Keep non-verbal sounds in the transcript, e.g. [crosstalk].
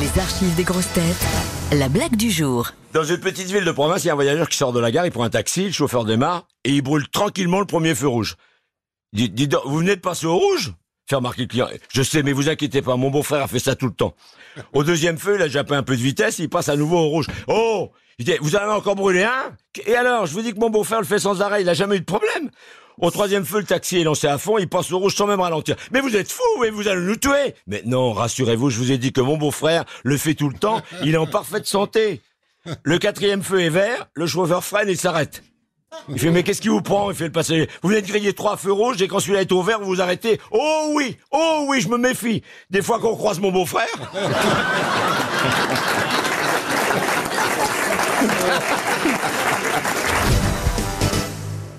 Les archives des grosses têtes. La blague du jour. Dans une petite ville de province, il y a un voyageur qui sort de la gare, il prend un taxi, le chauffeur démarre, et il brûle tranquillement le premier feu rouge. Il dit, dis donc, vous venez de passer au rouge? Faire remarquer le client. Je sais, mais vous inquiétez pas, mon beau-frère a fait ça tout le temps. Au deuxième feu, il a jappé un peu de vitesse, il passe à nouveau au rouge. Oh vous en avez encore brûlé un Et alors, je vous dis que mon beau-frère le fait sans arrêt, il a jamais eu de problème. Au troisième feu, le taxi est lancé à fond, il passe au rouge sans même ralentir. Mais vous êtes fou, et vous allez nous tuer Mais non, rassurez-vous, je vous ai dit que mon beau-frère le fait tout le temps, il est en parfaite santé. Le quatrième feu est vert, le chauffeur freine et s'arrête. Il fait, mais qu'est-ce qui vous prend? Il fait le passager. Vous venez de griller trois feux rouges et quand celui-là est au vert, vous vous arrêtez. Oh oui, oh oui, je me méfie. Des fois qu'on croise mon beau-frère. [laughs]